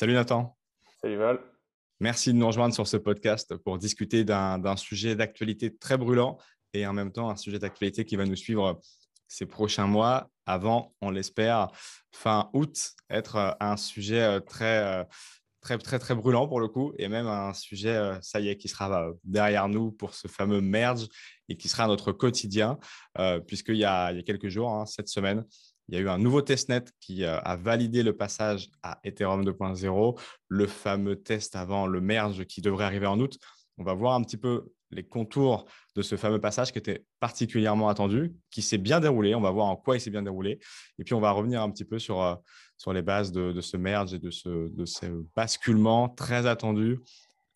Salut Nathan. Salut Val. Merci de nous rejoindre sur ce podcast pour discuter d'un sujet d'actualité très brûlant et en même temps un sujet d'actualité qui va nous suivre ces prochains mois avant, on l'espère, fin août, être un sujet très, très, très, très brûlant pour le coup et même un sujet, ça y est, qui sera derrière nous pour ce fameux merge et qui sera notre quotidien, puisqu'il y, y a quelques jours, hein, cette semaine, il y a eu un nouveau testnet qui euh, a validé le passage à Ethereum 2.0, le fameux test avant le merge qui devrait arriver en août. On va voir un petit peu les contours de ce fameux passage qui était particulièrement attendu, qui s'est bien déroulé. On va voir en quoi il s'est bien déroulé. Et puis, on va revenir un petit peu sur, euh, sur les bases de, ce merge et de ce, de ce basculement très attendu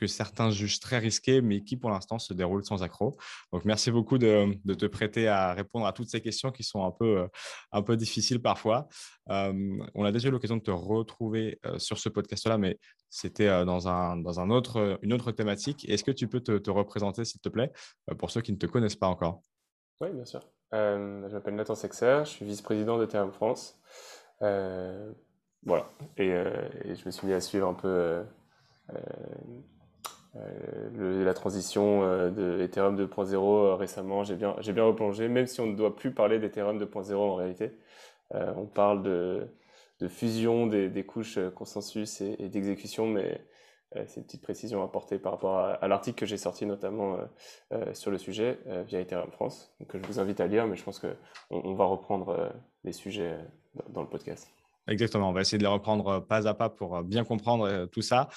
que certains jugent très risqué, mais qui pour l'instant se déroule sans accroc. Donc merci beaucoup de, te prêter à répondre à toutes ces questions qui sont un peu, euh, un peu difficiles parfois. Euh, on a déjà eu l'occasion de te retrouver euh, sur ce podcast-là, mais c'était dans, un, dans un autre, une autre thématique. Est-ce que tu peux te, représenter, s'il te plaît, pour ceux qui ne te connaissent pas encore? Oui, bien sûr. je m'appelle Nathan Sexer, je suis vice-président de Terme France. voilà, et, je me suis mis à suivre un peu euh, la transition euh, de Ethereum 2.0 euh, récemment, j'ai bien, bien replongé, même si on ne doit plus parler d'Ethereum 2.0 en réalité. on parle de, fusion des, couches consensus et, d'exécution, mais c'est une petite précision apportée par rapport à, l'article que j'ai sorti notamment sur le sujet via Ethereum France, que je vous invite à lire, mais je pense qu'on on va reprendre les sujets dans, le podcast. Exactement, on va essayer de les reprendre pas à pas pour bien comprendre tout ça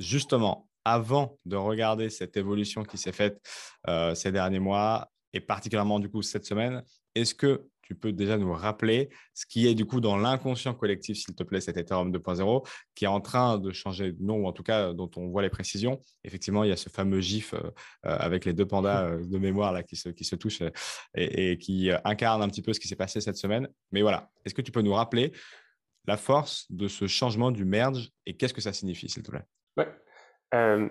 justement, avant de regarder cette évolution qui s'est faite euh, ces derniers mois et particulièrement du coup cette semaine, est-ce que tu peux déjà nous rappeler ce qui est du coup dans l'inconscient collectif, s'il te plaît, cet Ethereum 2.0 qui est en train de changer de nom ou en tout cas dont on voit les précisions? Effectivement, il y a ce fameux GIF euh, euh, avec les deux pandas de mémoire là, qui, se, qui se touchent et, et qui incarne un petit peu ce qui s'est passé cette semaine. Mais voilà, est-ce que tu peux nous rappeler la force de ce changement du merge et qu'est-ce que ça signifie, s'il te plaît? Euh,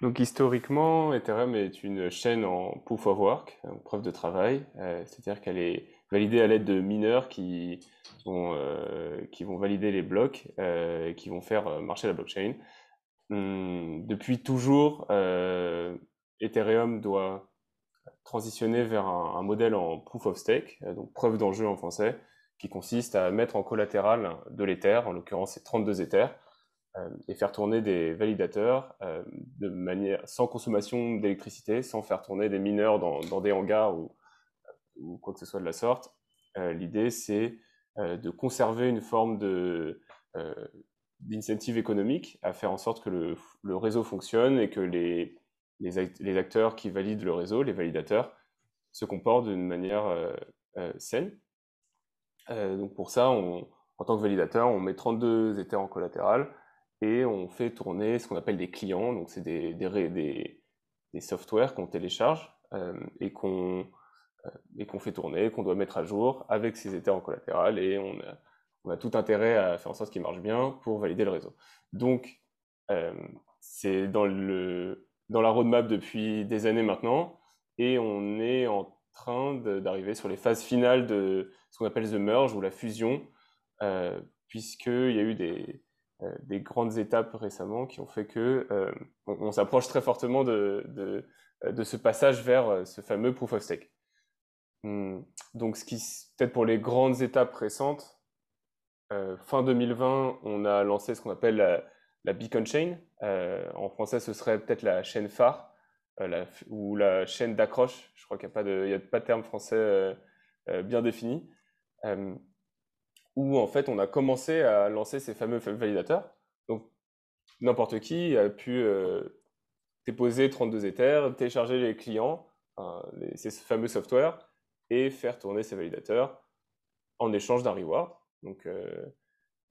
donc historiquement, Ethereum est une chaîne en proof of work, en preuve de travail, euh, c'est-à-dire qu'elle est validée à l'aide de mineurs qui vont, euh, vont valider les blocs et qui vont faire marcher la blockchain. Hum, depuis toujours, Ethereum doit transitionner vers un, un, modèle en proof of stake, donc preuve d'enjeu en français, qui consiste à mettre en collatéral de l'Ether, en l'occurrence c'est 32 Ethers, et faire tourner des validateurs euh, de manière sans consommation d'électricité, sans faire tourner des mineurs dans, des hangars ou, quoi que ce soit de la sorte. Euh, l'idée, c'est de conserver une forme de économique à faire en sorte que le, réseau fonctionne et que les, les, acteurs qui valident le réseau, les validateurs, se comportent d'une manière saine. donc pour ça, en tant que validateur, on met 32 Ethers en collatéral, et on fait tourner ce qu'on appelle des clients, donc c'est des, des, softwares qu'on télécharge euh, et qu'on euh, et qu'on fait tourner, qu'on doit mettre à jour avec ces états en collatéral et on a, tout intérêt à faire en sorte qu'ils marchent bien pour valider le réseau. Donc euh, c'est dans, dans la roadmap depuis des années maintenant et on est en train d'arriver sur les phases finales de ce qu'on appelle the merge ou la fusion, euh, puisqu'il y a eu des, des grandes étapes récemment qui ont fait que euh, on, s'approche très fortement de, euh, ce passage vers ce fameux proof of stake. Hum, donc, ce qui, peut-être pour les grandes étapes récentes, fin 2020, on a lancé ce qu'on appelle la, Beacon Chain. en français, ce serait peut-être la chaîne phare ou la chaîne d'accroche. Je crois qu'il n'y a, a pas de terme français bien défini où en fait on a commencé à lancer ces fameux validateurs. Donc n'importe qui a pu euh, déposer 32 Ethers, télécharger les clients, ces fameux softwares, et faire tourner ces validateurs en échange d'un reward. Donc, euh,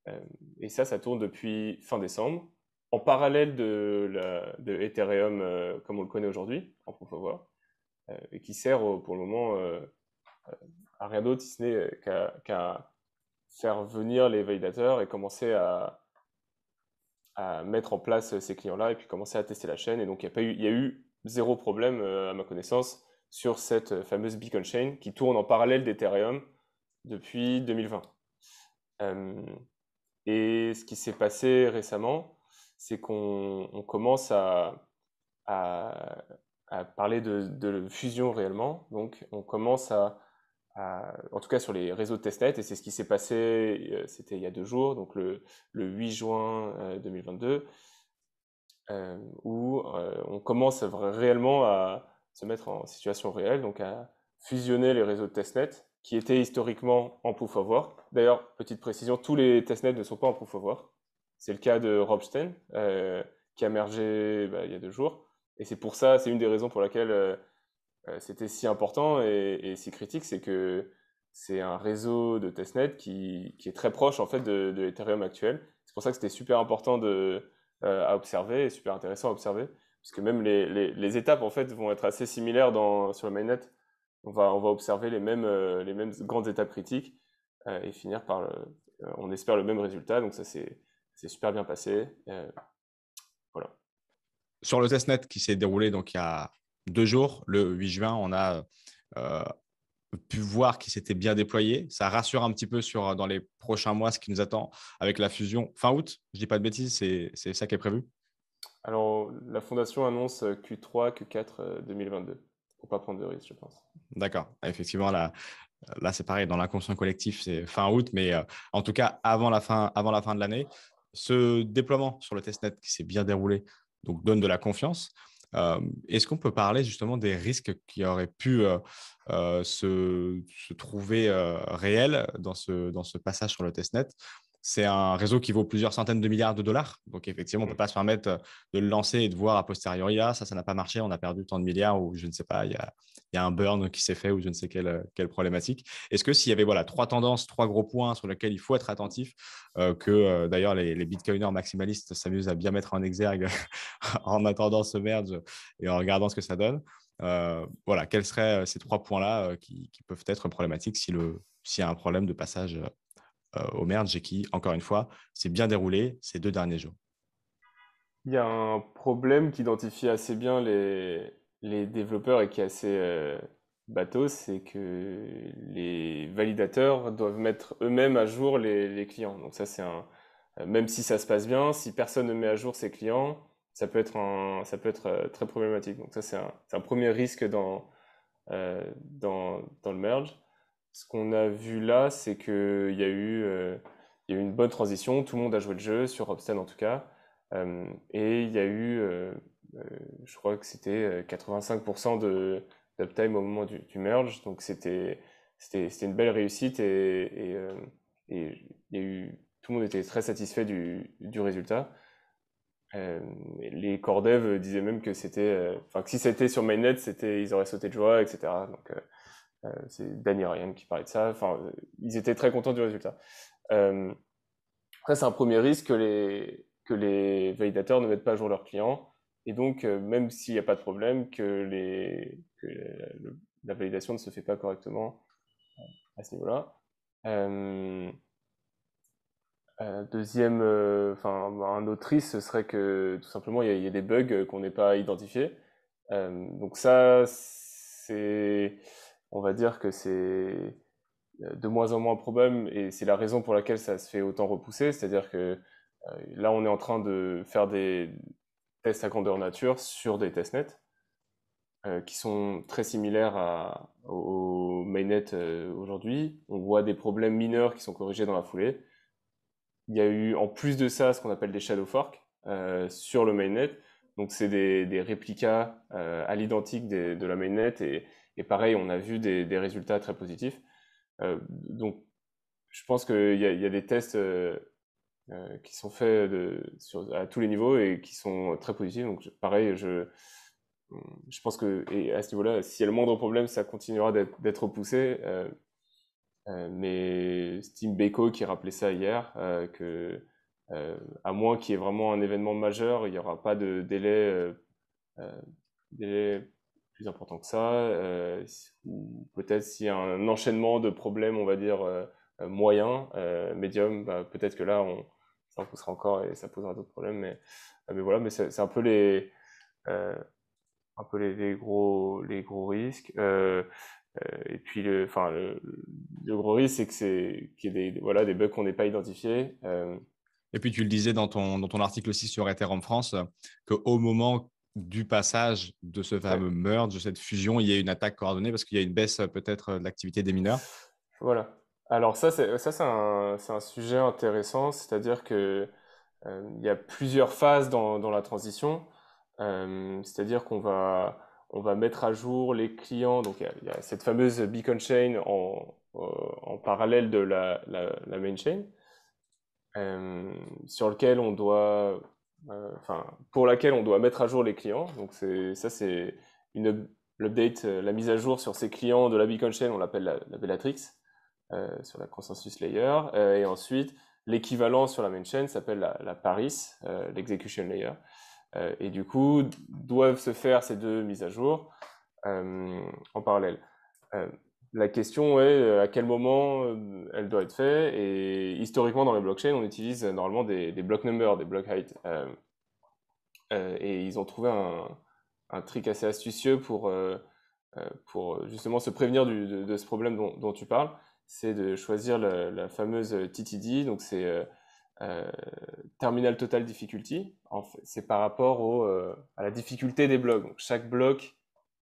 euh, et ça, ça tourne depuis fin décembre, en parallèle de, Ethereum comme on le connaît aujourd'hui, en proof of work, et qui sert pour le moment à rien d'autre si ce n'est qu'à faire venir les validateurs et commencer à, mettre en place ces clients-là et puis commencer à tester la chaîne. Et donc, il y, y a eu zéro problème, euh, à ma connaissance, sur cette fameuse Beacon Chain qui tourne en parallèle d'Ethereum depuis 2020. Euh, Et ce qui s'est passé récemment, c'est qu'on commence à, parler de, fusion réellement. Donc, on commence à, en tout cas sur les réseaux de testnet, et c'est ce qui s'est passé, euh, c'était il y a deux jours, donc le, 8 juin 2022, euh, où on commence réellement à se mettre en situation réelle, donc à fusionner les réseaux de testnet qui étaient historiquement en proof of work. D'ailleurs, petite précision, tous les testnets ne sont pas en proof of work. C'est le cas de Robstein, euh, qui a mergé bah, il y a deux jours. Et c'est pour ça, c'est une des raisons pour laquelle euh, euh, c'était si important et, si critique, c'est que c'est un réseau de testnet qui, est très proche en fait de, de Ethereum actuel. C'est pour ça que c'était super important de, à observer et super intéressant à observer, puisque même les, étapes en fait vont être assez similaires sur le mainnet on va, observer les mêmes, euh, les mêmes grandes étapes critiques euh, et finir par, euh, on espère, le même résultat. Donc ça, c'est super bien passé. voilà. Sur le testnet qui s'est déroulé donc il y a deux jours, le 8 juin, on a pu voir qu'il s'était bien déployé. Ça rassure un petit peu sur dans les prochains mois ce qui nous attend avec la fusion fin août. Je dis pas de bêtises, c'est ça qui est prévu. Alors la fondation annonce Q3, Q4 2022 pour pas prendre de risques, je pense. D'accord. Effectivement, là, là c'est pareil, dans l'inconscient collectif, c'est fin août, mais euh, en tout cas, avant la fin, avant la fin de l'année, ce déploiement sur le testnet qui s'est bien déroulé donc donne de la confiance. Euh, est-ce qu'on peut parler justement des risques qui auraient pu euh, se, se, trouver réels dans ce, dans ce passage sur le testnet? C'est un réseau qui vaut plusieurs centaines de milliards de dollars. Donc, effectivement, on ne peut pas se permettre euh, de le lancer et de voir a posteriori, ah, ça, ça n'a pas marché, on a perdu tant de milliards ou je ne sais pas, il y a, un burn qui s'est fait ou je ne sais quelle, problématique. Est-ce que s'il y avait voilà, trois tendances, trois gros points sur lesquels il faut être attentif, euh, que euh, d'ailleurs les, bitcoiners maximalistes s'amusent à bien mettre en exergue en attendant ce merge et en regardant ce que ça donne, voilà, quels seraient ces trois points-là qui, peuvent être problématiques s'il si y a un problème de passage euh, au merge et qui, encore une fois, s'est bien déroulé ces deux derniers jours? Il y a un problème qui identifie assez bien les, les développeurs et qui est assez euh, bateau, c'est que les validateurs doivent mettre eux-mêmes à jour les, clients. Donc ça, c'est un... Même si ça se passe bien, si personne ne met à jour ses clients, ça peut être, un, ça peut être euh, très problématique. Donc ça, c'est un, premier risque dans, dans, dans le merge ce qu'on a vu là, c'est qu'il y, a eu, euh, y a eu une bonne transition. Tout le monde a joué le jeu, sur Robsten en tout cas. Euh, et il y a eu, euh, je crois que c'était 85% de d'uptime au moment du, merge. Donc c'était une belle réussite et, et, y a eu, tout le monde était très satisfait du, du résultat. les core dev disaient même que c'était, enfin si c'était sur mainnet, c'était, ils auraient sauté de joie, etc. Donc euh, c'est Danny Ryan qui parlait de ça. Enfin, ils étaient très contents du résultat. Euh, après, c'est un premier risque que les, que les validateurs ne mettent pas à jour leurs clients. Et donc, euh, même s'il n'y a pas de problème, que, la validation ne se fait pas correctement à ce niveau-là. deuxième, enfin, un autre risque, ce serait que tout simplement il y, a des bugs qu'on n'ait pas identifiés. donc ça, c'est on va dire que c'est euh, de moins en moins probable et c'est la raison pour laquelle ça se fait autant repousser. C'est-à-dire que euh, là, on est en train de faire des à grandeur nature sur des testnets euh, qui sont très similaires au mainnet aujourd'hui. On voit des problèmes mineurs qui sont corrigés dans la foulée. Il y a eu en plus de ça ce qu'on appelle des shadow forks sur le mainnet. Donc c'est des, des, réplicas à l'identique de la mainnet et pareil, on a vu des, résultats très positifs. Euh, donc, je pense qu'il y, y, a des tests euh, euh, qui sont faits à tous les niveaux et qui sont très positifs. Donc, pareil, je, je pense que à ce niveau-là, s'il y a le moindre problème, ça continuera d'être repoussé. Euh, euh, mais Steam Beko qui rappelait ça hier, euh, que à moins qu'il y ait vraiment un événement majeur, il n'y aura pas de délai, plus important que ça, euh, ou peut-être s'il y a un enchaînement de problèmes, on va dire, euh, euh moyens, euh, médium, bah, peut-être que là, on, ça en poussera encore et ça posera d'autres problèmes. Mais, mais voilà, mais c'est un peu les, un peu les, les, gros, les gros risques. et puis, le, enfin, le, le, gros risque, c'est que c'est qu'il y ait des, voilà, des bugs qu'on n'ait pas identifiés. Et puis tu le disais dans ton, dans ton article aussi sur Ethereum France, qu'au moment du passage de ce fameux merge, de cette fusion, il y a une attaque coordonnée parce qu'il y a une baisse peut-être de l'activité des mineurs. Voilà. Alors ça, c'est c'est un, un, sujet intéressant, c'est-à-dire que euh, il y a plusieurs phases dans, dans la transition. Euh, c'est-à-dire qu'on va on va mettre à jour les clients. Donc il y, a, cette fameuse beacon chain en, euh, en parallèle de la, la, la main chain, sur lequel on doit pour laquelle on doit mettre à jour les clients. Donc ça, c'est une l'update, la mise à jour sur ces clients de la Beacon Chain, on l'appelle la, Bellatrix, euh, sur la consensus layer. et ensuite, l'équivalent sur la main chain s'appelle la, Paris, l'execution layer. et du coup, doivent se faire ces deux mises à jour en parallèle. La question est à quel moment elle doit être faite. Et historiquement, dans les blockchains, on utilise normalement des, block numbers, des block height. et ils ont trouvé un, un, trick assez astucieux pour, pour justement se prévenir de, ce problème dont, tu parles. C'est de choisir la, fameuse TTD. Donc, c'est Terminal Total Difficulty. C'est par rapport à la difficulté des blocs. Chaque bloc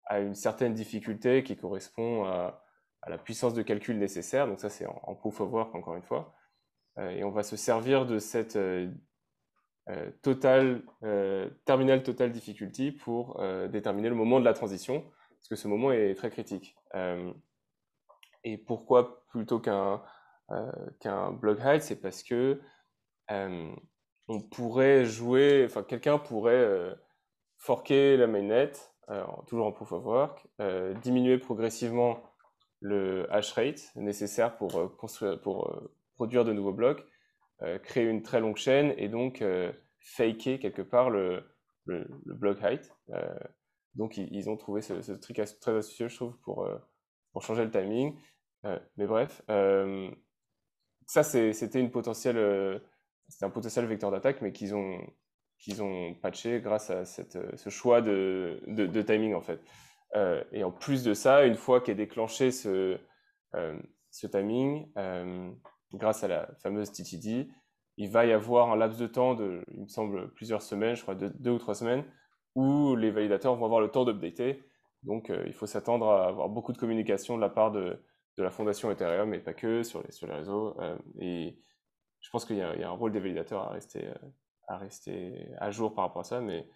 a une certaine difficulté qui correspond à la puissance de calcul nécessaire. Donc ça, c'est en, proof of work, encore une fois. Euh, et on va se servir de cette euh, euh, total, terminal total difficulty pour déterminer le moment de la transition, parce que ce moment est très critique. Et pourquoi plutôt qu'un qu'un block height C'est parce que on pourrait jouer, enfin quelqu'un pourrait forker la mainnet, toujours en proof of work, diminuer progressivement le hash rate nécessaire pour, euh, construire, pour euh, produire de nouveaux blocs, euh, créer une très longue chaîne et donc faker quelque part le, le, block height. donc ils, ont trouvé ce, ce, truc très astucieux, je trouve, pour, pour changer le timing. mais bref, ça c'était c'était un potentiel vecteur d'attaque, mais qu'ils ont patché grâce à ce choix de, timing en fait. Euh, et en plus de ça, une fois qu'est déclenché ce, euh, timing, euh, grâce à la fameuse TTD, il va y avoir un laps de temps de, il me semble, plusieurs semaines, je crois deux, ou trois semaines, où les validateurs vont avoir le temps d'updater. Donc, il faut s'attendre à avoir beaucoup de communication de la part de, de, la fondation Ethereum, et pas que, sur les, sur les réseaux. et je pense qu'il y, y, a un rôle des validateurs à rester, à rester à jour par rapport à ça, mais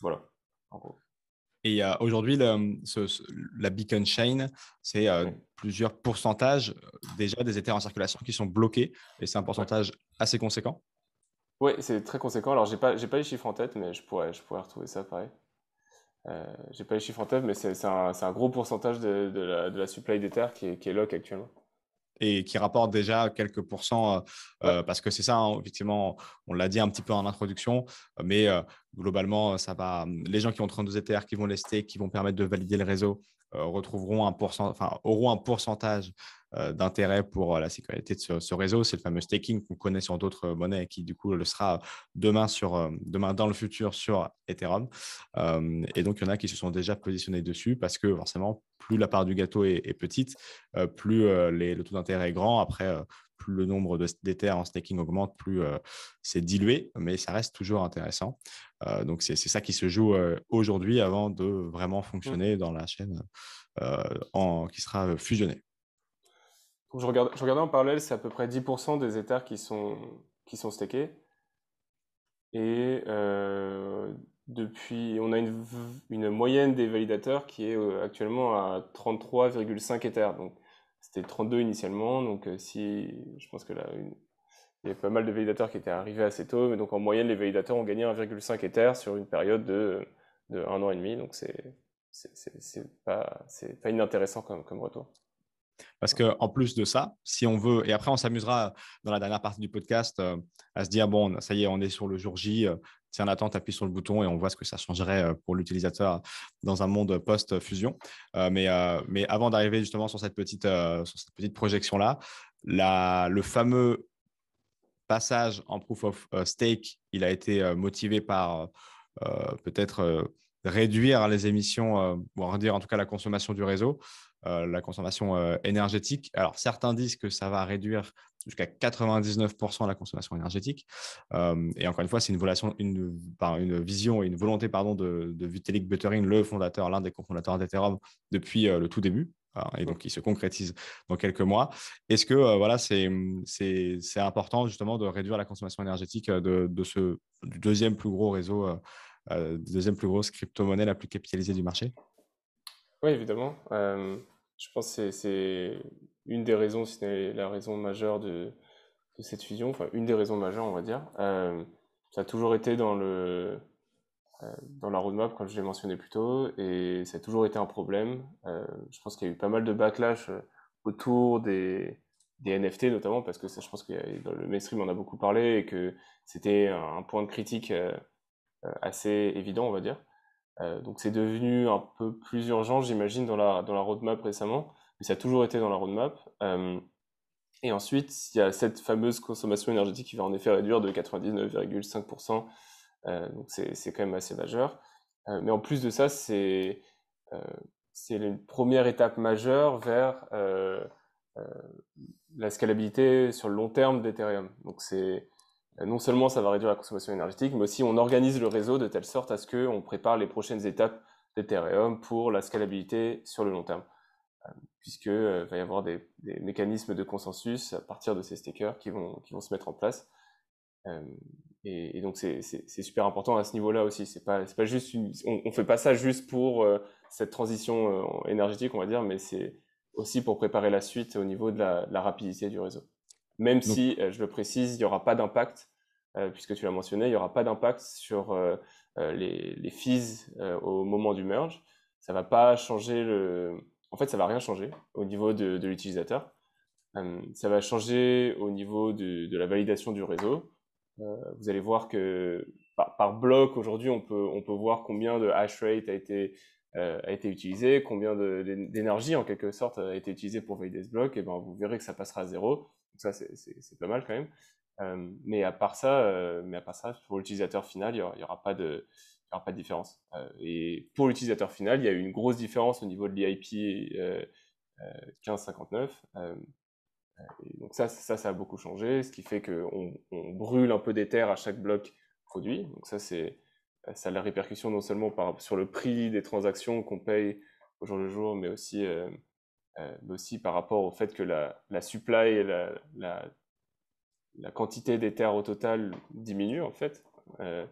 voilà, en gros. Et aujourd'hui, la beacon chain, c'est plusieurs pourcentages déjà des Ethers en circulation qui sont bloqués. Et c'est un pourcentage assez conséquent. Oui, c'est très conséquent. Alors, je n'ai pas, pas les chiffres en tête, mais je pourrais, je pourrais retrouver ça pareil. Euh, j'ai pas les chiffres en tête, mais c'est un, un, gros pourcentage de, de, la, de la, supply d'Ether qui est, qui est lock actuellement. Et qui rapporte déjà quelques pourcents, euh, euh, parce que c'est ça, hein, effectivement, on l'a dit un petit peu en introduction, mais euh, globalement, ça va, les gens qui ont 32 ETR, qui vont les stake, qui vont permettre de valider le réseau, retrouveront un pourcent, enfin, auront un pourcentage d'intérêt pour la sécurité de ce, réseau. C'est le fameux staking qu'on connaît sur d'autres monnaies qui, du coup, le sera demain, sur, demain dans le futur sur Ethereum. et donc, il y en a qui se sont déjà positionnés dessus parce que forcément, plus la part du gâteau est, petite, euh, plus euh, le taux d'intérêt est grand. Après, euh, plus le nombre d'Ethers en staking augmente, plus c'est dilué, mais ça reste toujours intéressant. donc, c'est ça qui se joue aujourd'hui avant de vraiment fonctionner dans la chaîne en, qui sera fusionnée. Je, regardais en parallèle, c'est à peu près 10% des Ethers qui sont, qui sont stakés. Et depuis, on a une, une, moyenne des validateurs qui est euh, actuellement à 33,5 Ethers. Donc, c'était 32 initialement. Donc, euh, si, je pense que il y a pas mal de validateurs qui étaient arrivés assez tôt. Mais donc, en moyenne, les validateurs ont gagné 1,5 Ethers sur une période de, de un an et demi. Donc, c'est, c'est pas, pas inintéressant comme, comme retour. Parce qu'en plus de ça, si on veut, et après on s'amusera dans la dernière partie du podcast euh, à se dire, bon, ça y est, on est sur le jour J, tiens Nathan, appuie sur le bouton et on voit ce que ça changerait euh, pour l'utilisateur dans un monde post-fusion. Euh, mais, euh, mais avant d'arriver justement sur cette petite, sur cette petite projection-là, le fameux passage en proof of stake, il a été motivé par peut-être réduire les émissions, ou dire en tout cas la consommation du réseau. La consommation énergétique. Alors, certains disent que ça va réduire jusqu'à 99% la consommation énergétique. et encore une fois, c'est une, une, une, vision et une volonté pardon, de, de Vitalik Buterin, le fondateur, l'un des cofondateurs d'Ethereum depuis le tout début. Hein, et donc, il se concrétise dans quelques mois. Est-ce que voilà, c'est important justement de réduire la consommation énergétique de, de ce deuxième plus gros réseau, deuxième plus grosse crypto-monnaie la plus capitalisée du marché? Oui, évidemment. je pense que c'est une des raisons, si ce la raison majeure de, cette fusion, enfin une des raisons majeures, on va dire. ça a toujours été euh, dans la roadmap, comme je l'ai mentionné plus tôt, et ça a toujours été un problème. Euh, je pense qu'il y a eu pas mal de backlash euh, autour des, NFT notamment, parce que je pense que dans le mainstream on a beaucoup parlé et que c'était un point de critique assez évident, on va dire. Donc c'est devenu un peu plus urgent, j'imagine, dans la, dans la roadmap récemment, mais ça a toujours été dans la roadmap. et ensuite, il y a cette fameuse consommation énergétique qui va en effet réduire de 99,5% euh, donc c'est quand même assez majeur. Euh, mais en plus de ça, euh, c'est une première étape majeure vers la scalabilité sur le long terme d'Ethereum. Donc c'est non seulement ça va réduire la consommation énergétique, mais aussi on organise le réseau de telle sorte à ce qu'on prépare les prochaines étapes d'Ethereum pour la scalabilité sur le long terme. Puisque va y avoir des, mécanismes de consensus à partir de ces stakers qui vont, qui vont se mettre en place. Et, donc c'est super important à ce niveau-là aussi. Pas pas juste on, ne fait pas ça juste pour euh, cette transition euh, énergétique, on va dire, mais c'est aussi pour préparer la suite au niveau de la, rapidité du réseau. Même si, euh, je le précise, il n'y aura pas d'impact, puisque tu l'as mentionné, il n'y aura pas d'impact sur les, les, fees au moment du merge. Ça va pas changer le. En fait, ça va rien changer au niveau de, de l'utilisateur. ça va changer au niveau de, de la validation du réseau. Euh, vous allez voir que par, bloc, aujourd'hui, on peut, on peut voir combien de hash rate a été, euh, a été utilisé, combien d'énergie, en quelque sorte, a été utilisé pour valider ce bloc. Et ben, vous verrez que ça passera à zéro. Ça, c'est pas mal quand même. Euh, mais à part ça, mais à part ça, pour l'utilisateur final, il n'y aura, pas de, y aura pas de différence. et pour l'utilisateur final, il y a eu une grosse différence au niveau de l'IP 1559 donc ça, ça, ça a beaucoup changé, ce qui fait qu'on on brûle un peu d'éther à chaque bloc produit. Donc ça, c'est ça a la répercussion non seulement sur le prix des transactions qu'on paye au jour le jour, mais aussi, euh, euh, mais aussi par rapport au fait que la, la supply et la, la, la quantité d'éther au total diminue en fait. Euh,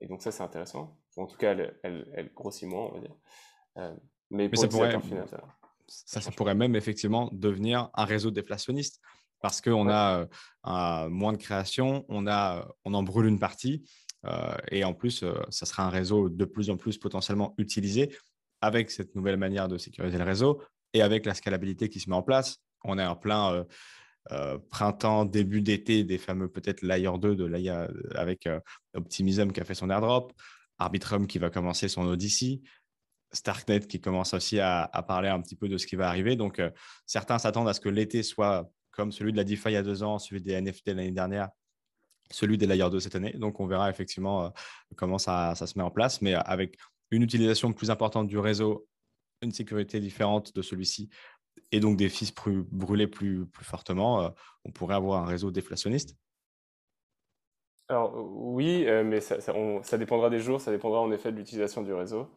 et donc ça, c'est intéressant. En tout cas, elle, elle, elle grossit moins, on va dire. mais, pour ça pourrait... Final, ça ça, ça pourrait même effectivement devenir un réseau déflationniste parce qu'on a euh, moins de création, on, a, on en brûle une partie euh, et en plus, euh, ça sera un réseau de plus en plus potentiellement utilisé avec cette nouvelle manière de sécuriser le réseau et avec la scalabilité qui se met en place. On est en plein printemps, début d'été des fameux peut-être Layer 2 de Layer, avec Optimism qui a fait son airdrop, Arbitrum qui va commencer son Odyssey. Starknet qui commence aussi à, parler un petit peu de ce qui va arriver. Donc, euh, certains s'attendent à ce que l'été soit comme celui de la DeFi il y a deux ans, celui des NFT l'année dernière, celui des Layer 2 cette année. Donc, on verra effectivement euh, comment ça, se met en place, mais avec une utilisation plus importante du réseau, une sécurité différente de celui-ci et donc des fils brûlés plus, fortement, euh, on pourrait avoir un réseau déflationniste? Alors oui, mais ça, dépendra des jours, ça dépendra en effet de l'utilisation du réseau.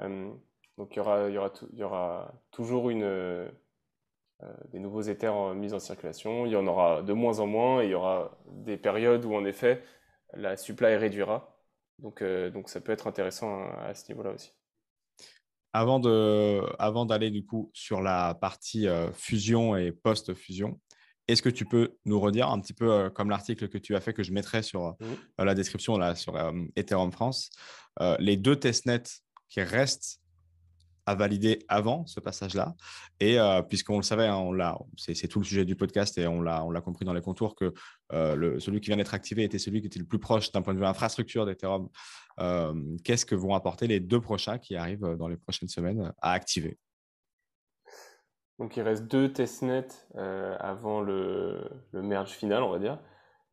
Euh, donc il y aura, toujours euh, des nouveaux éthers mis en circulation. Il y en aura de moins en moins il y aura des périodes où en effet la supply réduira. Euh, donc ça peut être intéressant à, ce niveau-là aussi. Avant de, avant d'aller du coup sur la partie fusion et post-fusion, est-ce que tu peux nous redire un petit peu comme l'article que tu as fait que je mettrai sur la description là sur Ethereum France, les deux testnets qui reste à valider avant ce passage-là. Et euh, puisqu'on le savait, hein, on l'a, c'est, tout le sujet du podcast et on l'a, compris dans les contours que euh, celui qui vient d'être activé était celui qui était le plus proche d'un point de vue infrastructure d'Ethereum. Euh, qu'est-ce que vont apporter les deux prochains qui arrivent dans les prochaines semaines à activer? Donc il reste deux testnets avant le, merge final, on va dire.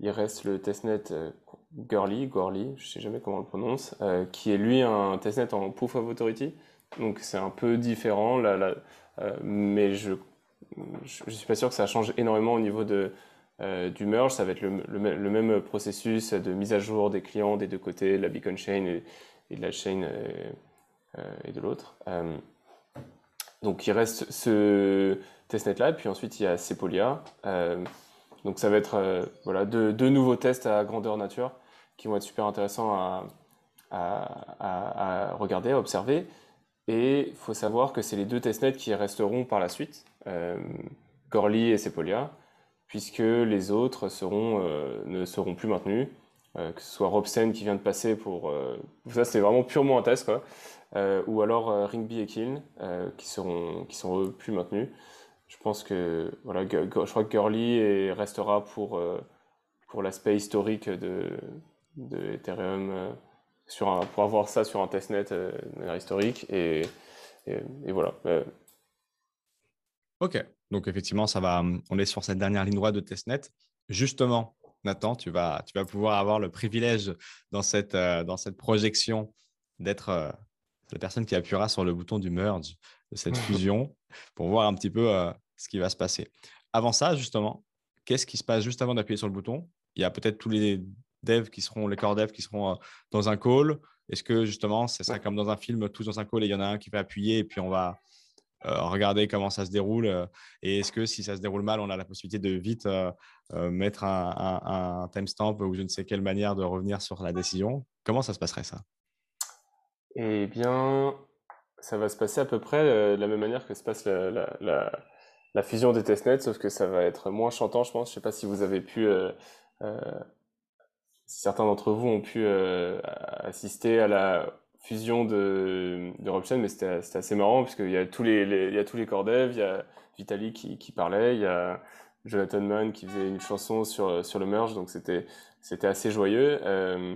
Il reste le testnet Gurley, Gorley, je sais jamais comment on le prononce, euh, qui est lui un testnet en Proof of Authority. Donc c'est un peu différent, là, mais je ne suis pas sûr que ça change énormément au niveau de, du merge. Ça va être le, même processus de mise à jour des clients des deux côtés, de la beacon chain et, de la chain et de l'autre. donc il reste ce testnet-là, puis ensuite il y a Sepolia. donc ça va être voilà, deux, deux nouveaux tests à grandeur nature qui vont être super intéressants à, à, regarder, à observer. Et il faut savoir que c'est les deux testnets qui resteront par la suite, euh, Gorley et Sepolia, puisque les autres euh, ne seront plus maintenus. Euh, que ce soit Robsen qui vient de passer pour... ça, c'est vraiment purement un test, quoi. ou alors Ringby et Kiln, qui seront, qui sont plus maintenus. Je pense que, voilà, je crois que Gurley restera pour, pour l'aspect historique de Ethereum sur un, pour avoir ça sur un testnet euh, de manière historique. Et, et, voilà. Ok, donc effectivement, ça va, on est sur cette dernière ligne droite de testnet. Justement, Nathan, tu vas, tu vas pouvoir avoir le privilège dans cette, euh, dans cette projection d'être euh, la personne qui appuiera sur le bouton du merge, de cette fusion, pour voir un petit peu ce qui va se passer. Avant ça, justement, qu'est-ce qui se passe juste avant d'appuyer sur le bouton? Il y a peut-être tous les devs qui seront, les core devs qui seront euh, dans un call. Est-ce que justement, c'est ça comme dans un film, tous dans un call et il y en a un qui va appuyer et puis on va euh, regarder comment ça se déroule euh, Et est-ce que si ça se déroule mal, on a la possibilité de vite mettre un, un, timestamp ou je ne sais quelle manière de revenir sur la décision? Comment ça se passerait ça? Eh bien, ça va se passer à peu près de la même manière que se passe la, la, fusion des testnets, sauf que ça va être moins chantant, je pense. Je ne sais pas si vous avez pu certains d'entre vous ont pu euh, assister à la fusion de, de Robchain, mais c'était assez marrant puisqu'il y a tous les, il y a tous les corps dev, il y a Vitaly qui, parlait, il y a Jonathan Mann qui faisait une chanson sur, sur le merge, donc c'était assez joyeux. Euh,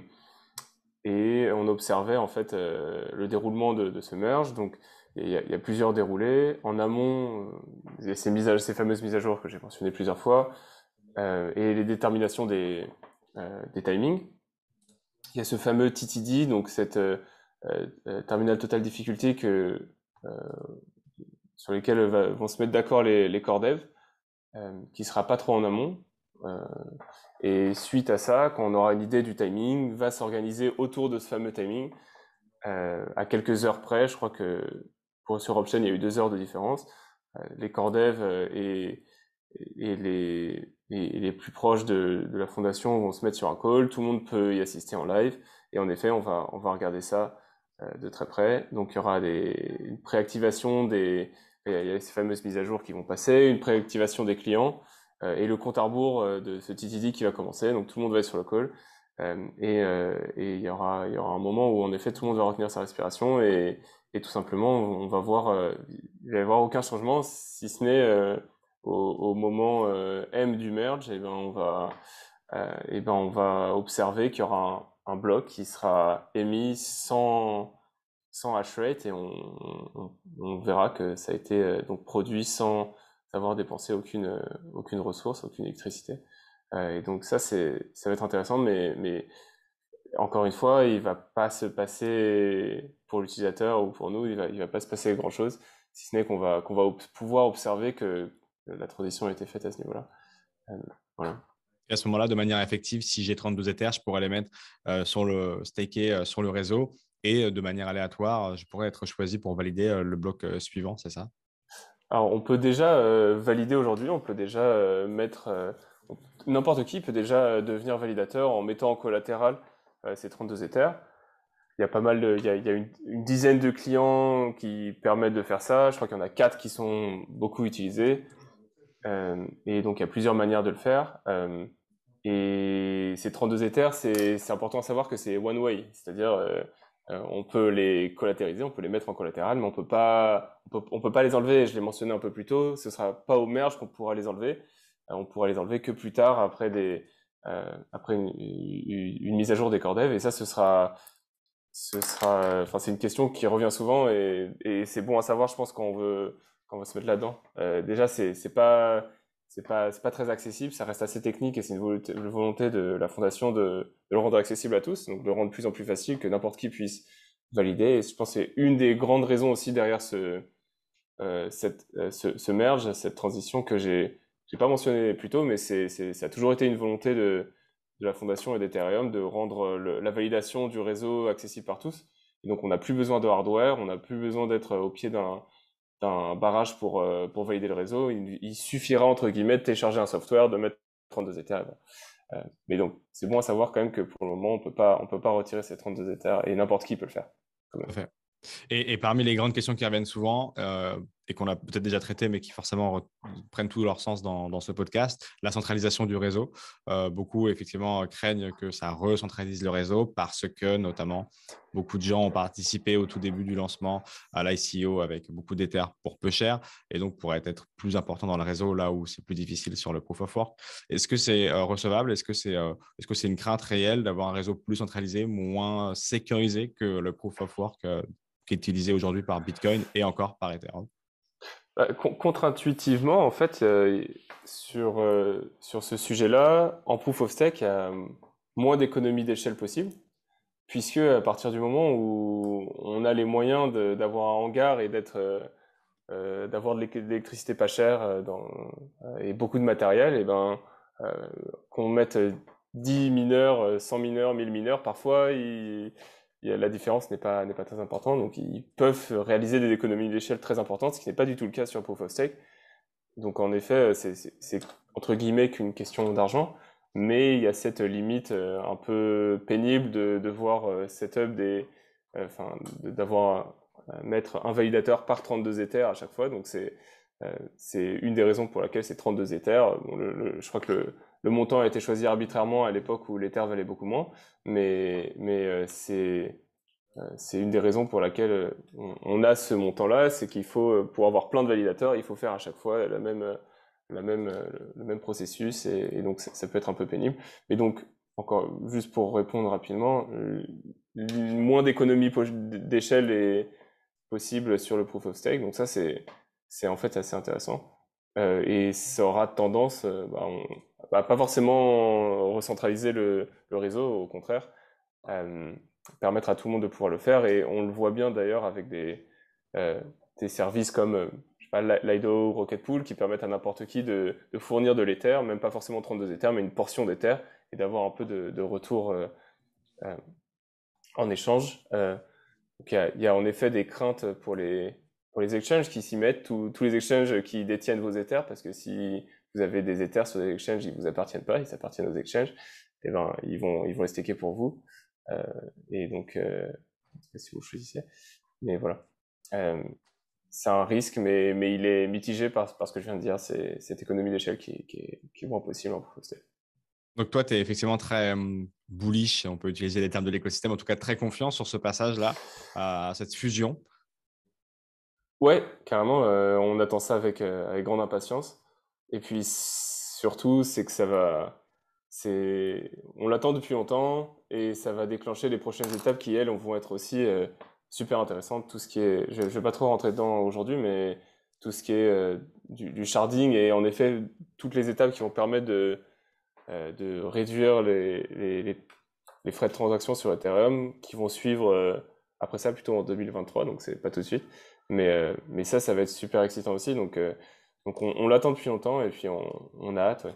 et on observait en fait euh, le déroulement de, de, ce merge. Donc il y, a, plusieurs déroulés. En amont, il y a ces, ces fameuses mises à jour que j'ai mentionnées plusieurs fois, et les déterminations des, des timings. Il y a ce fameux TTD, donc cette euh, euh, terminal total difficulté que, sur lesquels vont se mettre d'accord les, les core devs, qui sera pas trop en amont. et suite à ça, quand on aura une idée du timing, va s'organiser autour de ce fameux timing à quelques heures près. Je crois que pour, sur Option, il y a eu deux heures de différence. les core devs et, et les, les, plus proches de, de, la fondation vont se mettre sur un call, tout le monde peut y assister en live, et en effet, on va, on va regarder ça euh, de très près. Donc il y aura des, une préactivation des, il y a ces fameuses mises à jour qui vont passer, une préactivation des clients, euh, et le compte à rebours euh, de ce TTD qui va commencer, donc tout le monde va être sur le call. et, et il, y aura, il y aura un moment où en effet tout le monde va retenir sa respiration et, et tout simplement on va voir, il va y avoir aucun changement si ce n'est au, moment euh, M du merge, et eh ben on va, et euh, eh ben on va observer qu'il y aura un, bloc qui sera émis sans, sans hash rate et on, on, verra que ça a été euh, donc produit sans avoir dépensé aucune, aucune ressource, aucune électricité. et donc ça, ça va être intéressant, mais, mais encore une fois, il va pas se passer pour l'utilisateur ou pour nous, il va, il va pas se passer grand chose, si ce n'est qu'on va, qu'on va pouvoir observer que la transition a été faite à ce niveau-là. Euh, et à ce moment-là, de manière effective, si j'ai 32 Ethers, je pourrais les mettre euh, sur le staker euh, sur le réseau et de manière aléatoire, je pourrais être choisi pour valider le bloc suivant, c'est ça? Alors, on peut déjà valider aujourd'hui, on peut déjà mettre n'importe qui peut déjà devenir validateur en mettant en collatéral ces 32 Ethers. Il y a pas mal de, il y a, il y a une, une, dizaine de clients qui permettent de faire ça. Je crois qu'il y en a quatre qui sont beaucoup utilisés. Euh, et donc, il y a plusieurs manières de le faire. Euh, et ces 32 Ethers, c'est important à savoir que c'est one way, c'est-à-dire euh, on peut les collatériser, on peut les mettre en collatéral, mais on peut pas, on peut, pas les enlever. Je l'ai mentionné un peu plus tôt. Ce sera pas au merge qu'on pourra les enlever. on pourra les enlever que plus tard après des, après une, mise à jour des cordeves. Et ça, ce sera, ce sera, enfin, c'est une question qui revient souvent et c'est bon à savoir, je pense, quand on veut, quand on va se mettre là-dedans. Euh, déjà, c'est pas c'est pas pas très accessible, ça reste assez technique et c'est une volonté, de la fondation de, le rendre accessible à tous, donc de le rendre de plus en plus facile que n'importe qui puisse validé. Et je pense que c'est une des grandes raisons aussi derrière ce, cette, ce, ce, merge, cette transition que j'ai j'ai pas mentionné plus tôt, mais c'est, ça a toujours été une volonté de, de la fondation et d'Ethereum de rendre la validation du réseau accessible par tous. Et donc, on n'a plus besoin de hardware, on n'a plus besoin d'être au pied d'un, d'un barrage pour, euh, pour valider le réseau. Il, suffira, entre guillemets, de télécharger un software, de mettre 32 Ethers. Euh, mais donc, c'est bon à savoir quand même que pour le moment, on peut pas, on peut pas retirer ces 32 Ethers et n'importe qui peut le faire. Et, et, parmi les grandes questions qui reviennent souvent, euh, et qu'on a peut-être déjà traité, mais qui forcément prennent tout leur sens dans, ce podcast, la centralisation du réseau. Euh, beaucoup, effectivement, craignent que ça recentralise le réseau parce que, notamment, beaucoup de gens ont participé au tout début du lancement à l'ICO avec beaucoup d'Ether pour peu cher et donc pourraient être plus important dans le réseau là où c'est plus difficile sur le proof of work. Est-ce que c'est euh, recevable? Est-ce que c'est euh, est -ce c'est une crainte réelle d'avoir un réseau plus centralisé, moins sécurisé que le proof of work qui est utilisé aujourd'hui par Bitcoin et encore par Ethereum? Contre-intuitivement, en fait, euh, sur, euh, sur ce sujet-là, en proof of stake, il y a moins d'économies d'échelle possible, puisque à partir du moment où on a les moyens d'avoir un hangar et d'être euh, d'avoir de l'électricité pas chère et beaucoup de matériel, et ben qu'on mette 10 mineurs, 100 mineurs, 1000 mineurs, parfois il, la différence n'est pas, n'est pas très importante. Donc, ils peuvent réaliser des économies d'échelle très importantes, ce qui n'est pas du tout le cas sur Proof of Stake. Donc, en effet, c'est entre guillemets qu'une question d'argent, mais il y a cette limite euh, un peu pénible de devoir euh, setup des, euh, enfin, d'avoir mettre un validateur par 32 Ethers à chaque fois. Donc, c'est c'est une des raisons pour laquelle c'est 32 Ethers. je crois que le, montant a été choisi arbitrairement à l'époque où l'Ether valait beaucoup moins, mais, euh, c'est euh, c'est une des raisons pour laquelle euh, on, a ce montant-là, c'est qu'il faut, pour avoir plein de validateurs, il faut faire à chaque fois la même, le même processus, et, donc ça, peut être un peu pénible. Mais donc, encore, juste pour répondre rapidement, moins d'économie d'échelle est possible sur le proof of stake, donc ça c'est en fait assez intéressant. et ça aura tendance, bah, on, pas forcément recentraliser le, réseau, au contraire, euh, permettre à tout le monde de pouvoir le faire. Et on le voit bien d'ailleurs avec des, euh, services comme euh, Lido ou Rocketpool qui permettent à n'importe qui de, fournir de l'Ether, même pas forcément 32 Ethers, mais une portion d'Ether et d'avoir un peu de, retour euh, euh, en échange. Euh, il y, a, en effet des craintes pour les, les exchanges qui s'y mettent, tous les exchanges qui détiennent vos Ethers, parce que si vous avez des Ethers sur des exchanges, ils vous appartiennent pas, ils appartiennent aux exchanges, et eh ben ils vont ils vont les staker pour vous. Euh, et donc, euh, si vous choisissez, mais voilà. Euh, c'est un risque, mais, mais il est mitigé par, par ce que je viens de dire, c'est cette économie d'échelle qui, qui, est, qui est possible en proof Donc toi, tu es effectivement très bullish, on peut utiliser les termes de l'écosystème, en tout cas très confiant sur ce passage-là, à cette fusion. Ouais, carrément, on attend ça avec, avec grande impatience. Et puis surtout, c'est que ça va, on l'attend depuis longtemps et ça va déclencher les prochaines étapes qui elles vont être aussi euh, super intéressantes. Tout ce qui est, je, ne vais pas trop rentrer dedans aujourd'hui, mais tout ce qui est euh, du, sharding et en effet toutes les étapes qui vont permettre de, euh, de réduire les, les, les, frais de transaction sur Ethereum qui vont suivre après ça plutôt en 2023, donc c'est pas tout de suite. Mais, mais ça, ça va être super excitant aussi. Donc donc on, l'attend depuis longtemps et puis on, a hâte.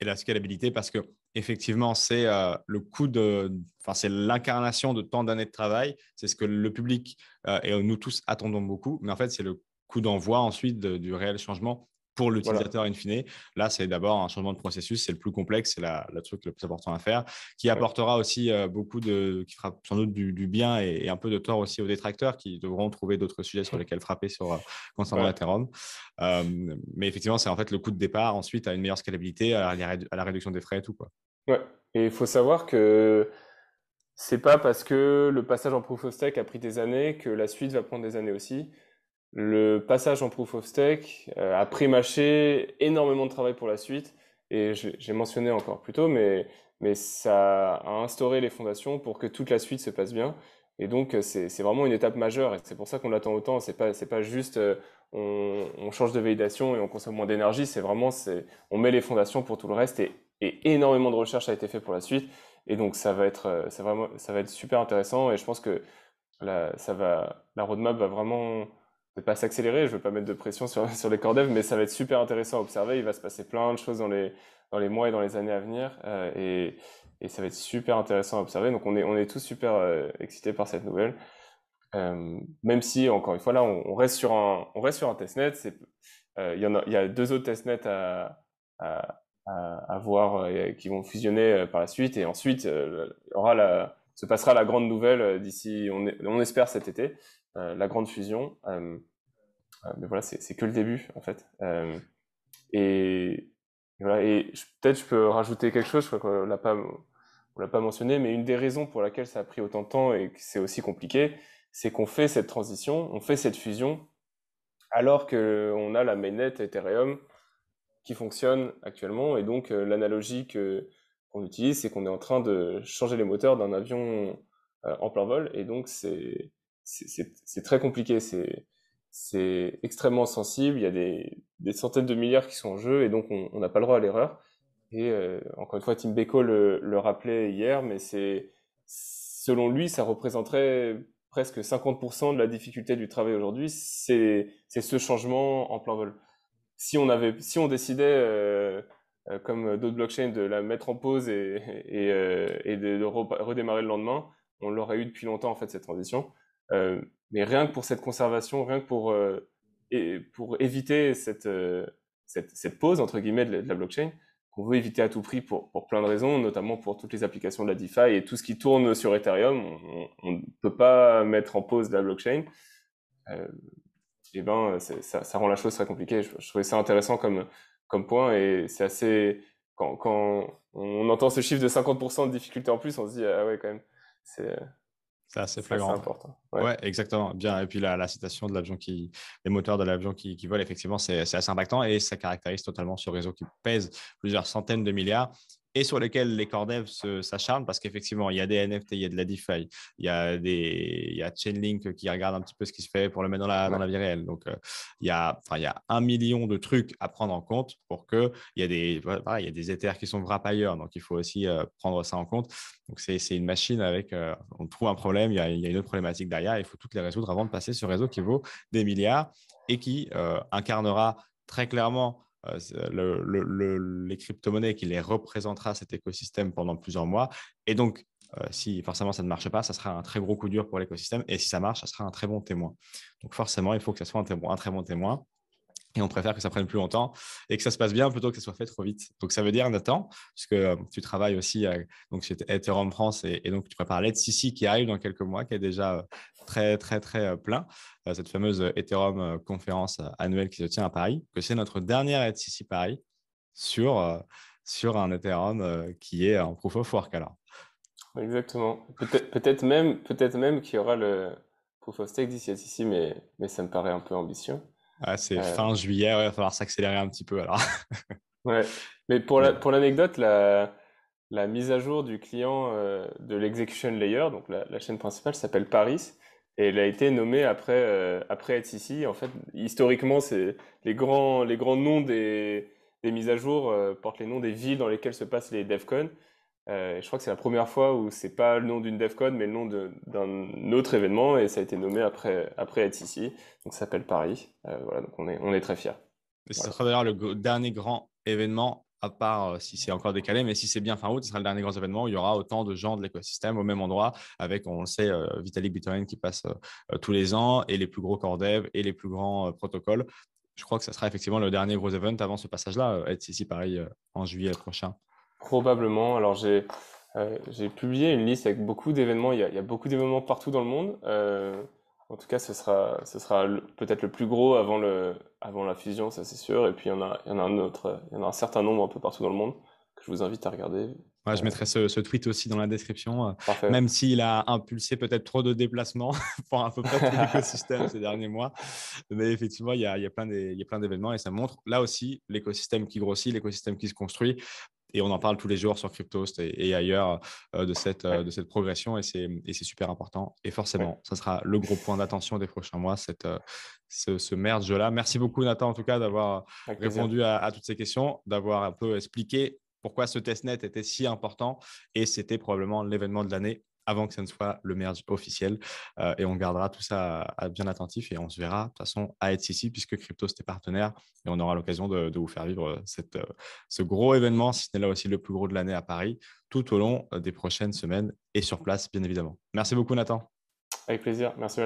Et la scalabilité, parce que effectivement, c'est euh, le coût de, enfin c'est l'incarnation de tant d'années de travail. C'est ce que le public euh, et nous tous attendons beaucoup. Mais en fait, c'est le coût d'envoi ensuite du réel changement pour l'utilisateur in fine. Là, c'est d'abord un changement de processus, c'est le plus complexe, c'est le truc le plus important à faire, qui apportera aussi euh, beaucoup de, qui fera sans doute du, bien et, un peu de tort aussi aux détracteurs qui devront trouver d'autres sujets sur lesquels frapper sur, euh, concernant Ethereum. Euh, mais effectivement, c'est en fait le coût de départ ensuite à une meilleure scalabilité, à la, réduction des frais et tout. Quoi. Ouais, et il faut savoir que c'est pas parce que le passage en proof of stake a pris des années que la suite va prendre des années aussi. Le passage en proof of stake euh, a pré-mâché énormément de travail pour la suite. Et j'ai mentionné encore plus tôt, mais, mais ça a instauré les fondations pour que toute la suite se passe bien. Et donc, c'est vraiment une étape majeure. Et c'est pour ça qu'on l'attend autant. C'est pas, pas juste euh, on, change de validation et on consomme moins d'énergie. C'est vraiment, on met les fondations pour tout le reste. Et, et, énormément de recherche a été fait pour la suite. Et donc, ça va être, euh, vraiment, ça va être super intéressant. Et je pense que la, ça va, la roadmap va vraiment ne pas s'accélérer. Je ne veux pas mettre de pression sur, sur les corps mais ça va être super intéressant à observer. Il va se passer plein de choses dans les, dans les mois et dans les années à venir. et, et ça va être super intéressant à observer. Donc on est, on est tous super excités par cette nouvelle. Euh, même si, encore une fois, là, on, reste sur un, on reste sur un testnet. Euh, il y, en a, y a deux autres testnets à, à, à, voir euh, qui vont fusionner par la suite. Et ensuite, il aura la, se passera la grande nouvelle d'ici, on, on, espère cet été, la grande fusion. mais voilà, c'est que le début, en fait. et, voilà, et peut-être je peux rajouter quelque chose, je crois qu'on l'a pas, on l'a pas mentionné, mais une des raisons pour laquelle ça a pris autant de temps et que c'est aussi compliqué, c'est qu'on fait cette transition, on fait cette fusion, alors qu'on a la mainnet Ethereum qui fonctionne actuellement. Et donc, euh, l'analogie qu'on utilise, c'est qu'on est en train de changer les moteurs d'un avion euh, en plein vol. Et donc, c'est très compliqué. C'est extrêmement sensible. Il y a des, centaines de milliards qui sont en jeu. Et donc, on n'a pas le droit à l'erreur. Et euh, encore une fois, Tim Beko le, rappelait hier, mais c'est selon lui, ça représenterait presque 50% de la difficulté du travail aujourd'hui, c'est ce changement en plein vol. Si on, avait, si on décidait, euh, euh, comme d'autres blockchains, de la mettre en pause et, et de, redémarrer le lendemain, on l'aurait eu depuis longtemps, en fait, cette transition. Mais rien que pour cette conservation, rien que pour, et pour éviter cette, cette, cette, pause, entre guillemets, de la blockchain, qu'on veut éviter à tout prix pour, pour, plein de raisons, notamment pour toutes les applications de la DeFi et tout ce qui tourne sur Ethereum. On ne peut pas mettre en pause la blockchain. Euh, et ben, ça, rend la chose très compliquée. Je, trouvais ça intéressant comme, comme point et c'est assez. Quand, quand, on entend ce chiffre de 50% de difficulté en plus, on se dit, ah ouais, quand même, c'est assez flagrant. C'est important. Ouais. exactement. Bien. Et puis la, la citation de l'avion qui, les moteurs de l'avion qui, qui volent, effectivement, c'est assez impactant et ça caractérise totalement ce réseau qui pèse plusieurs centaines de milliards et sur lesquels les core devs s'acharnent parce qu'effectivement, il y a des NFT, il y a de la DeFi, il y a, des, il y a Chainlink qui regarde un petit peu ce qui se fait pour le mettre dans la, dans la vie réelle. Donc, euh, il, y a, enfin, il y a un million de trucs à prendre en compte pour que il y a des, il y a des Ethers qui sont wrappers, donc il faut aussi euh, prendre ça en compte. Donc, c'est une machine avec, euh, on trouve un problème, il y, a, il y, a, une autre problématique derrière, il faut toutes les résoudre avant de passer sur un réseau qui vaut des milliards et qui incarnera très clairement euh, les crypto-monnaies qui les représentera cet écosystème pendant plusieurs mois. Et donc, euh, si forcément ça ne marche pas, ça sera un très gros coup dur pour l'écosystème. Et si ça marche, ça sera un très bon témoin. Donc forcément, il faut que ça soit un très bon témoin. Et on préfère que ça prenne plus longtemps et que ça se passe bien plutôt que ça soit fait trop vite. Donc ça veut dire, Nathan, puisque euh, tu travailles aussi donc chez Ethereum France et, donc tu prépares Sissi qui arrive dans quelques mois, qui est déjà très, très, très euh, plein, euh, cette fameuse Ethereum euh, conférence annuelle qui se tient à Paris, que c'est notre dernière ici Paris sur, sur un Ethereum qui est en proof of work alors. Exactement. Peut-être peut même, peut même qu'il y aura le proof of stake d'ici ici, mais, mais ça me paraît un peu ambitieux. Ah, c'est fin juillet, il va falloir s'accélérer un petit peu alors. ouais, mais pour l'anecdote, la, la, mise à jour du client de l'execution layer, donc la, la chaîne principale, s'appelle Paris. Et elle a été nommée après, euh, après ici. En fait, historiquement, c'est les grands, les grands noms des, des mises à jour euh, portent les noms des villes dans lesquelles se passent les DevCon. Euh, je crois que c'est la première fois où c'est pas le nom d'une DevCon, mais le nom d'un autre événement, et ça a été nommé après, après ici. Donc, ça s'appelle Paris. Euh, voilà, donc on est, on est très fiers. Ce sera d'ailleurs le dernier grand événement à part euh, si c'est encore décalé, mais si c'est bien fin août, ce sera le dernier grand événement où il y aura autant de gens de l'écosystème au même endroit, avec, on le sait, Vitalik Buterin qui passe tous les ans, et les plus gros core dev et les plus grands protocoles. Je crois que ce sera effectivement le dernier gros event avant ce passage-là, être ici pareil en juillet prochain. Probablement. Alors, j'ai j'ai publié une liste avec beaucoup d'événements. Il, il, y a beaucoup d'événements partout dans le monde. En tout cas, ce sera, ce sera peut-être le plus gros avant, le, avant la fusion, ça c'est sûr. Et puis il y, en a, il y en a un autre, il y en a un certain nombre un peu partout dans le monde que je vous invite à regarder. je mettrai ce, tweet aussi dans la description, euh, même s'il a impulsé peut-être trop de déplacements pour à peu près tout l'écosystème ces derniers mois. Mais effectivement, il y a, il y a plein d'événements et ça montre là aussi l'écosystème qui grossit, l'écosystème qui se construit et on en parle tous les jours sur Cryptost et, ailleurs euh, de, cette, euh, de cette progression et c'est super important. Et forcément, ça sera le gros point d'attention des prochains mois, cette, euh, ce, ce merge-là. Merci beaucoup, Nathan, en tout cas, d'avoir répondu à, toutes ces questions, d'avoir un peu expliqué pourquoi ce testnet était si important et c'était probablement l'événement de l'année avant que ça ne soit le merge officiel. et on gardera tout ça bien attentif et on se verra de toute façon à ici puisque Crypto c'était partenaire et on aura l'occasion de, vous faire vivre cette, ce gros événement, si ce n'est là aussi le plus gros de l'année à Paris, tout au long des prochaines semaines et sur place, bien évidemment. Merci beaucoup, Nathan. Avec plaisir. Merci.